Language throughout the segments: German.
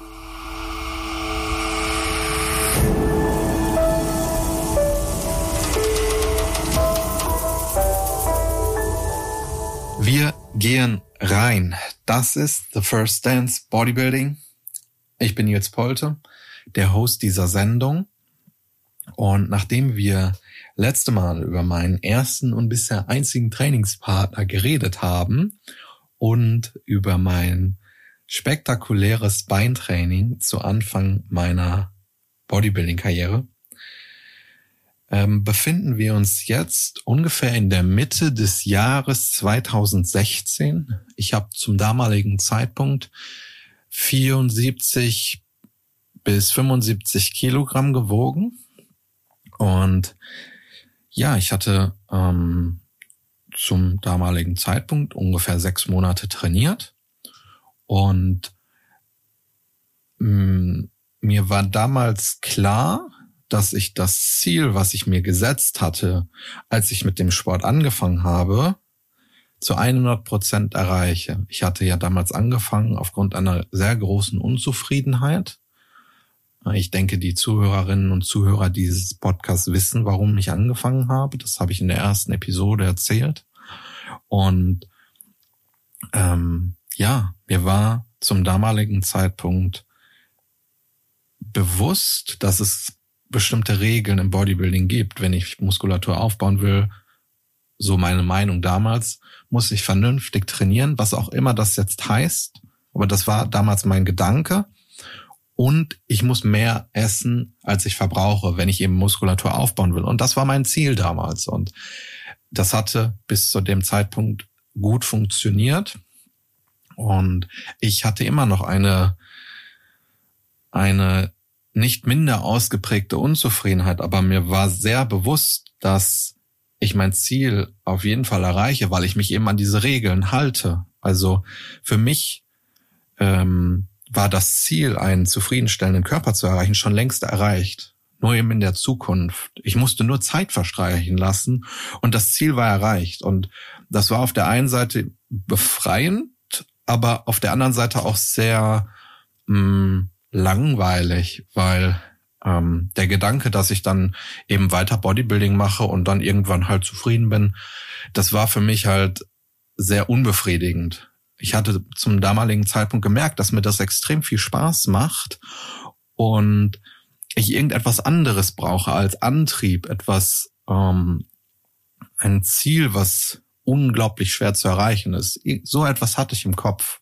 Wir gehen rein. Das ist The First Dance Bodybuilding. Ich bin Nils Polte, der Host dieser Sendung. Und nachdem wir letzte Mal über meinen ersten und bisher einzigen Trainingspartner geredet haben und über mein spektakuläres Beintraining zu Anfang meiner Bodybuilding-Karriere, ähm, befinden wir uns jetzt ungefähr in der Mitte des Jahres 2016. Ich habe zum damaligen Zeitpunkt 74 bis 75 Kilogramm gewogen. Und ja, ich hatte ähm, zum damaligen Zeitpunkt ungefähr sechs Monate trainiert. Und mh, mm, mir war damals klar, dass ich das Ziel, was ich mir gesetzt hatte, als ich mit dem Sport angefangen habe, zu 100 Prozent erreiche. Ich hatte ja damals angefangen aufgrund einer sehr großen Unzufriedenheit. Ich denke, die Zuhörerinnen und Zuhörer dieses Podcasts wissen, warum ich angefangen habe. Das habe ich in der ersten Episode erzählt. Und ähm, ja, mir war zum damaligen Zeitpunkt bewusst, dass es bestimmte Regeln im Bodybuilding gibt. Wenn ich Muskulatur aufbauen will, so meine Meinung damals, muss ich vernünftig trainieren, was auch immer das jetzt heißt. Aber das war damals mein Gedanke. Und ich muss mehr essen, als ich verbrauche, wenn ich eben Muskulatur aufbauen will. Und das war mein Ziel damals. Und das hatte bis zu dem Zeitpunkt gut funktioniert. Und ich hatte immer noch eine, eine nicht minder ausgeprägte Unzufriedenheit, aber mir war sehr bewusst, dass ich mein Ziel auf jeden Fall erreiche, weil ich mich eben an diese Regeln halte. Also für mich ähm, war das Ziel, einen zufriedenstellenden Körper zu erreichen, schon längst erreicht. Nur eben in der Zukunft. Ich musste nur Zeit verstreichen lassen und das Ziel war erreicht. Und das war auf der einen Seite befreiend, aber auf der anderen Seite auch sehr mh, mm, langweilig, weil ähm, der Gedanke, dass ich dann eben weiter Bodybuilding mache und dann irgendwann halt zufrieden bin, das war für mich halt sehr unbefriedigend. Ich hatte zum damaligen Zeitpunkt gemerkt, dass mir das extrem viel Spaß macht und ich irgendetwas anderes brauche als Antrieb, etwas, ähm, ein Ziel, was unglaublich schwer zu erreichen ist. So etwas hatte ich im Kopf.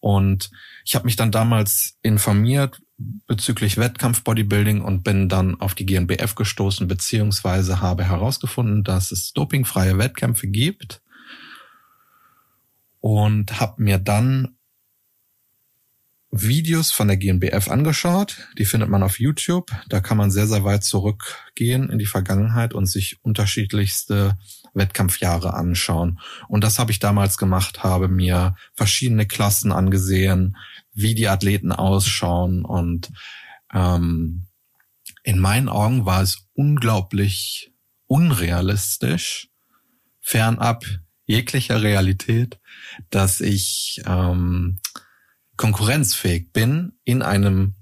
Und ich habe mich dann damals informiert bezüglich Wettkampf-Bodybuilding und bin dann auf die GNBF gestoßen, beziehungsweise habe herausgefunden, dass es dopingfreie Wettkämpfe gibt und habe mir dann Videos von der GNBF angeschaut. Die findet man auf YouTube. Da kann man sehr, sehr weit zurückgehen in die Vergangenheit und sich unterschiedlichste Wettkampfjahre anschauen. Und das habe ich damals gemacht, habe mir verschiedene Klassen angesehen, wie die Athleten ausschauen. Und ähm, in meinen Augen war es unglaublich unrealistisch, fernab jeglicher Realität, dass ich ähm, konkurrenzfähig bin in einem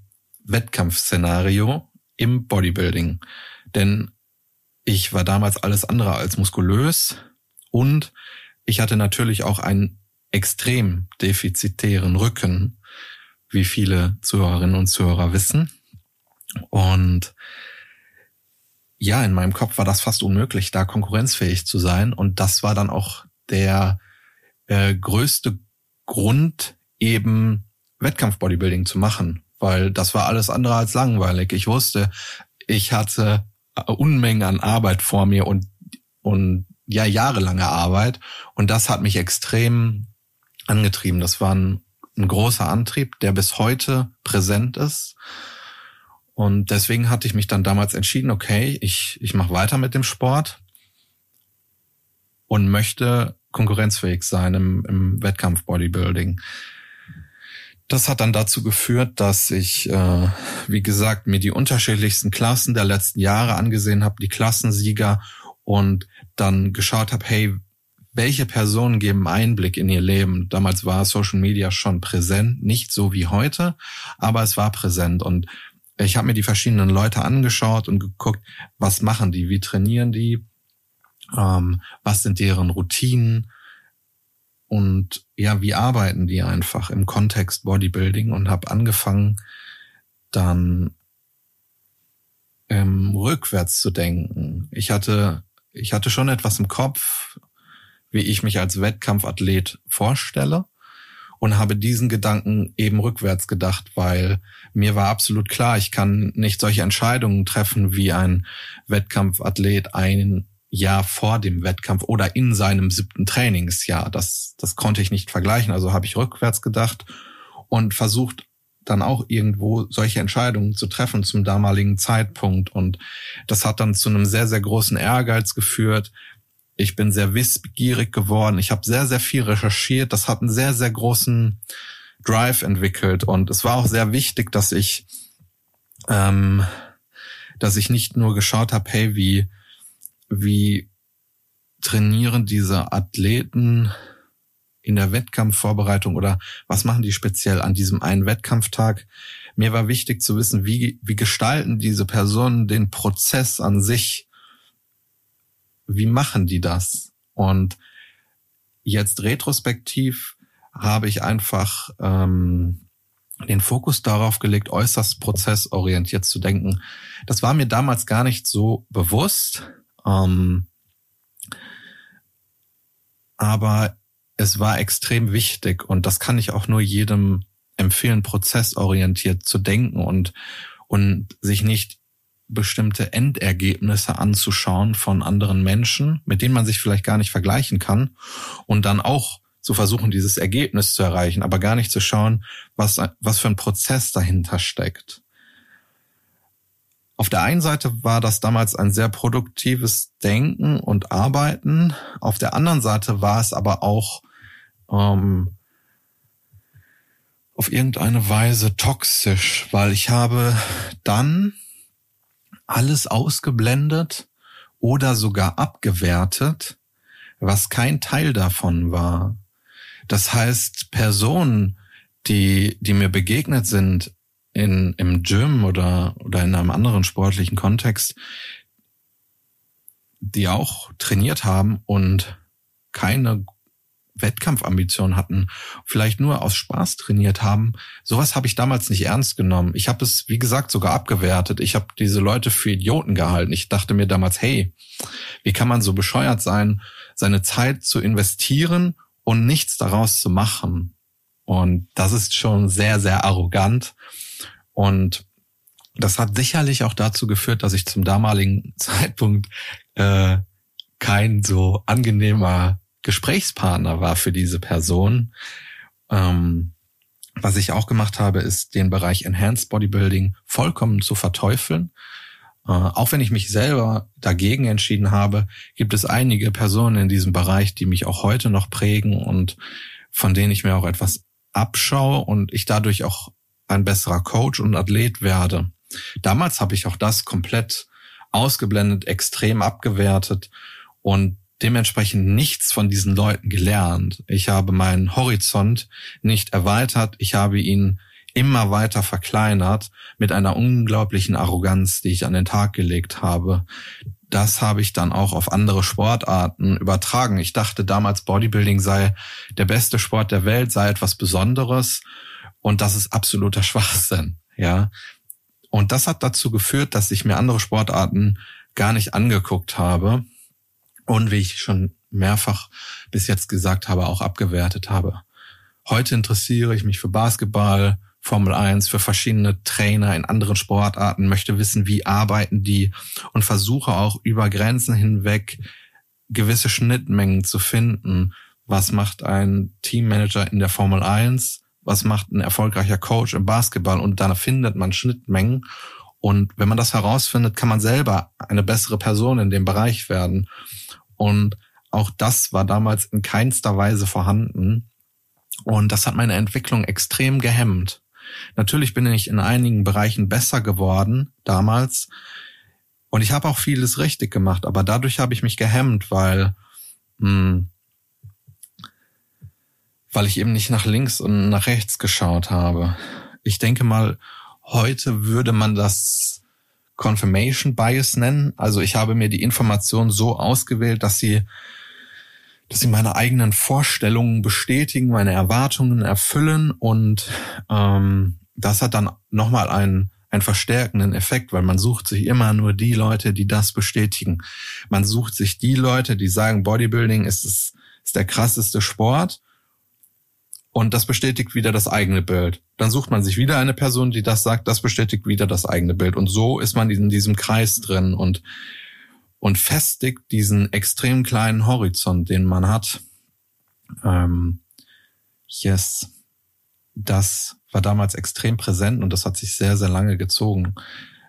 Wettkampfszenario im Bodybuilding. Denn ich war damals alles andere als muskulös und ich hatte natürlich auch einen extrem defizitären Rücken, wie viele Zuhörerinnen und Zuhörer wissen. Und ja, in meinem Kopf war das fast unmöglich, da konkurrenzfähig zu sein. Und das war dann auch der äh, größte Grund, eben Wettkampf-Bodybuilding zu machen, weil das war alles andere als langweilig. Ich wusste, ich hatte Unmengen an Arbeit vor mir und, und ja, jahrelange Arbeit. Und das hat mich extrem angetrieben. Das war ein, ein großer Antrieb, der bis heute präsent ist. Und deswegen hatte ich mich dann damals entschieden, okay, ich, ich mache weiter mit dem Sport und möchte konkurrenzfähig sein im, im Wettkampf Bodybuilding. Das hat dann dazu geführt, dass ich, äh, wie gesagt, mir die unterschiedlichsten Klassen der letzten Jahre angesehen habe, die Klassensieger und dann geschaut habe, hey, welche Personen geben Einblick in ihr Leben. Damals war Social Media schon präsent, nicht so wie heute, aber es war präsent und ich habe mir die verschiedenen Leute angeschaut und geguckt, was machen die, wie trainieren die, ähm, was sind deren Routinen und ja, wie arbeiten die einfach im Kontext Bodybuilding und habe angefangen, dann ähm, rückwärts zu denken. Ich hatte, ich hatte schon etwas im Kopf, wie ich mich als Wettkampfathlet vorstelle und habe diesen Gedanken eben rückwärts gedacht, weil mir war absolut klar, ich kann nicht solche Entscheidungen treffen wie ein Wettkampfathlet ein Jahr vor dem Wettkampf oder in seinem siebten Trainingsjahr. Das, das konnte ich nicht vergleichen. Also habe ich rückwärts gedacht und versucht dann auch irgendwo solche Entscheidungen zu treffen zum damaligen Zeitpunkt. Und das hat dann zu einem sehr, sehr großen Ehrgeiz geführt. Ich bin sehr wissbegierig geworden. Ich habe sehr, sehr viel recherchiert. Das hat einen sehr, sehr großen Drive entwickelt. Und es war auch sehr wichtig, dass ich, ähm, dass ich nicht nur geschaut habe, hey, wie, wie trainieren diese Athleten in der Wettkampfvorbereitung oder was machen die speziell an diesem einen Wettkampftag? Mir war wichtig zu wissen, wie, wie gestalten diese Personen den Prozess an sich? Wie machen die das? Und jetzt retrospektiv habe ich einfach ähm, den Fokus darauf gelegt, äußerst prozessorientiert zu denken. Das war mir damals gar nicht so bewusst. Ähm, aber es war extrem wichtig und das kann ich auch nur jedem empfehlen, prozessorientiert zu denken und, und sich nicht bestimmte Endergebnisse anzuschauen von anderen Menschen, mit denen man sich vielleicht gar nicht vergleichen kann und dann auch zu versuchen, dieses Ergebnis zu erreichen, aber gar nicht zu schauen, was, was für ein Prozess dahinter steckt. Auf der einen Seite war das damals ein sehr produktives Denken und Arbeiten. Auf der anderen Seite war es aber auch ähm, auf irgendeine Weise toxisch, weil ich habe dann alles ausgeblendet oder sogar abgewertet, was kein Teil davon war. Das heißt, Personen, die, die mir begegnet sind in, im Gym oder, oder in einem anderen sportlichen Kontext, die auch trainiert haben und keine Wettkampfambitionen hatten, vielleicht nur aus Spaß trainiert haben, sowas habe ich damals nicht ernst genommen. Ich habe es, wie gesagt, sogar abgewertet. Ich habe diese Leute für Idioten gehalten. Ich dachte mir damals, hey, wie kann man so bescheuert sein, seine Zeit zu investieren und nichts daraus zu machen? Und das ist schon sehr, sehr arrogant. Und das hat sicherlich auch dazu geführt, dass ich zum damaligen Zeitpunkt äh, kein so angenehmer Gesprächspartner war für diese Person. Ähm, was ich auch gemacht habe, ist den Bereich Enhanced Bodybuilding vollkommen zu verteufeln. Äh, auch wenn ich mich selber dagegen entschieden habe, gibt es einige Personen in diesem Bereich, die mich auch heute noch prägen und von denen ich mir auch etwas abschaue und ich dadurch auch ein besserer Coach und Athlet werde. Damals habe ich auch das komplett ausgeblendet, extrem abgewertet und dementsprechend nichts von diesen Leuten gelernt. Ich habe meinen Horizont nicht erweitert, ich habe ihn immer weiter verkleinert mit einer unglaublichen Arroganz, die ich an den Tag gelegt habe. Das habe ich dann auch auf andere Sportarten übertragen. Ich dachte damals, Bodybuilding sei der beste Sport der Welt, sei etwas Besonderes. Und das ist absoluter Schwachsinn, ja. Und das hat dazu geführt, dass ich mir andere Sportarten gar nicht angeguckt habe und wie ich schon mehrfach bis jetzt gesagt habe, auch abgewertet habe. Heute interessiere ich mich für Basketball, Formel 1, für verschiedene Trainer in anderen Sportarten, möchte wissen, wie arbeiten die und versuche auch über Grenzen hinweg gewisse Schnittmengen zu finden. Was macht ein Teammanager in der Formel 1? Was macht ein erfolgreicher Coach im Basketball? Und dann findet man Schnittmengen. Und wenn man das herausfindet, kann man selber eine bessere Person in dem Bereich werden. Und auch das war damals in keinster Weise vorhanden. Und das hat meine Entwicklung extrem gehemmt. Natürlich bin ich in einigen Bereichen besser geworden damals. Und ich habe auch vieles richtig gemacht, aber dadurch habe ich mich gehemmt, weil mh, hm, weil ich eben nicht nach links und nach rechts geschaut habe. Ich denke mal, heute würde man das Confirmation Bias nennen. Also ich habe mir die Information so ausgewählt, dass sie, dass sie meine eigenen Vorstellungen bestätigen, meine Erwartungen erfüllen und ähm, das hat dann nochmal einen, einen verstärkenden Effekt, weil man sucht sich immer nur die Leute, die das bestätigen. Man sucht sich die Leute, die sagen, Bodybuilding ist, es, ist der krasseste Sport und das bestätigt wieder das eigene Bild. Dann sucht man sich wieder eine Person, die das sagt, das bestätigt wieder das eigene Bild. Und so ist man in diesem Kreis drin und, und festigt diesen extrem kleinen Horizont, den man hat. Ähm, yes. Das war damals extrem präsent und das hat sich sehr, sehr lange gezogen.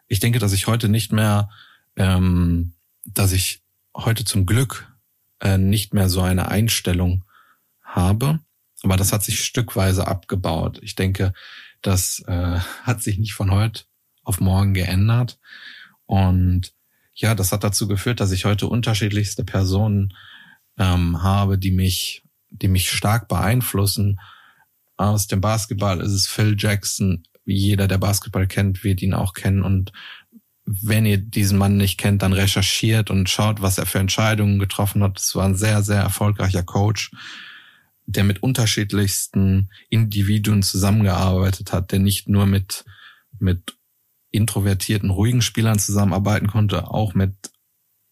Ich denke, dass ich heute nicht mehr, ähm, dass ich heute zum Glück äh, nicht mehr so eine Einstellung habe aber das hat sich stückweise abgebaut. Ich denke, das äh, hat sich nicht von heute auf morgen geändert. Und ja, das hat dazu geführt, dass ich heute unterschiedlichste Personen ähm, habe, die mich, die mich stark beeinflussen. Aus dem Basketball ist es Phil Jackson. Jeder, der Basketball kennt, wird ihn auch kennen. Und wenn ihr diesen Mann nicht kennt, dann recherchiert und schaut, was er für Entscheidungen getroffen hat. Es war ein sehr, sehr erfolgreicher Coach der mit unterschiedlichsten Individuen zusammengearbeitet hat, der nicht nur mit, mit introvertierten, ruhigen Spielern zusammenarbeiten konnte, auch mit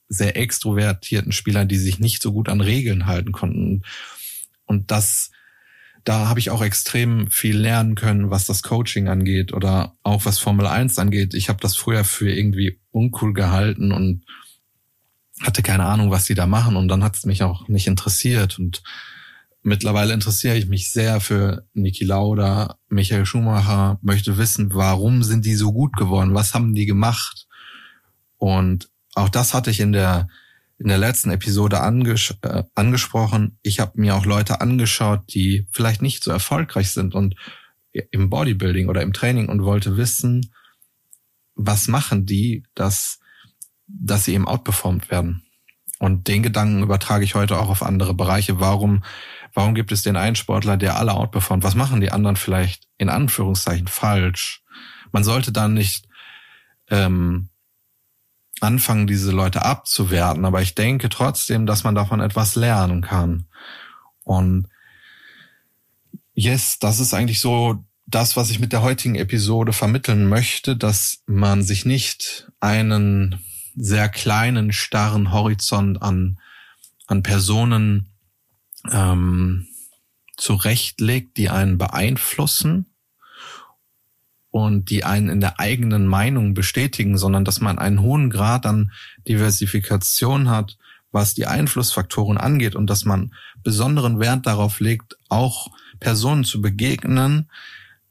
sehr extrovertierten Spielern, die sich nicht so gut an Regeln halten konnten. Und das, da habe ich auch extrem viel lernen können, was das Coaching angeht oder auch was Formel 1 angeht. Ich habe das früher für irgendwie uncool gehalten und hatte keine Ahnung, was die da machen und dann hat es mich auch nicht interessiert und Mittlerweile interessiere ich mich sehr für Niki Lauda, Michael Schumacher, möchte wissen, warum sind die so gut geworden? Was haben die gemacht? Und auch das hatte ich in der in der letzten Episode anges äh, angesprochen. Ich habe mir auch Leute angeschaut, die vielleicht nicht so erfolgreich sind und im Bodybuilding oder im Training und wollte wissen, was machen die, dass dass sie eben outperformt werden. Und den Gedanken übertrage ich heute auch auf andere Bereiche. Warum Warum gibt es den einen Sportler, der alle outperformt? Was machen die anderen vielleicht in Anführungszeichen falsch? Man sollte dann nicht ähm, anfangen, diese Leute abzuwerten, aber ich denke trotzdem, dass man davon etwas lernen kann. Und yes, das ist eigentlich so das, was ich mit der heutigen Episode vermitteln möchte, dass man sich nicht einen sehr kleinen, starren Horizont an, an Personen ähm, zurechtlegt, die einen beeinflussen und die einen in der eigenen Meinung bestätigen, sondern dass man einen hohen Grad an Diversifikation hat, was die Einflussfaktoren angeht und dass man besonderen Wert darauf legt, auch Personen zu begegnen,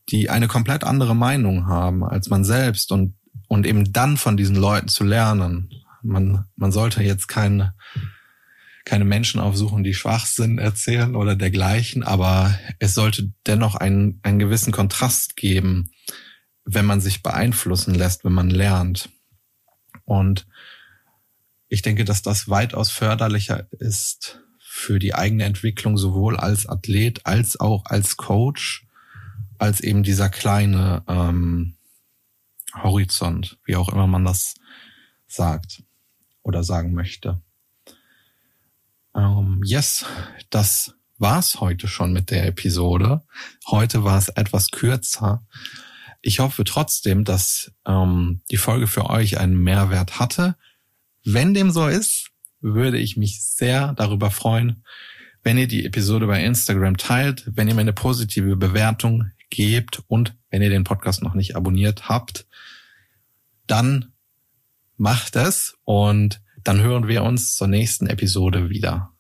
die eine komplett andere Meinung haben als man selbst und, und eben dann von diesen Leuten zu lernen. Man, man sollte jetzt keine keine Menschen aufsuchen, die Schwachsinn erzählen oder dergleichen, aber es sollte dennoch einen, einen gewissen Kontrast geben, wenn man sich beeinflussen lässt, wenn man lernt. Und ich denke, dass das weitaus förderlicher ist für die eigene Entwicklung, sowohl als Athlet als auch als Coach, als eben dieser kleine ähm, Horizont, wie auch immer man das sagt oder sagen möchte. Ähm, yes, das war's heute schon mit der Episode. Heute war es etwas kürzer. Ich hoffe trotzdem, dass ähm, die Folge für euch einen Mehrwert hatte. Wenn dem so ist, würde ich mich sehr darüber freuen, wenn ihr die Episode bei Instagram teilt, wenn ihr mir eine positive Bewertung gebt und wenn ihr den Podcast noch nicht abonniert habt, dann macht es und dann hören wir uns zur nächsten Episode wieder.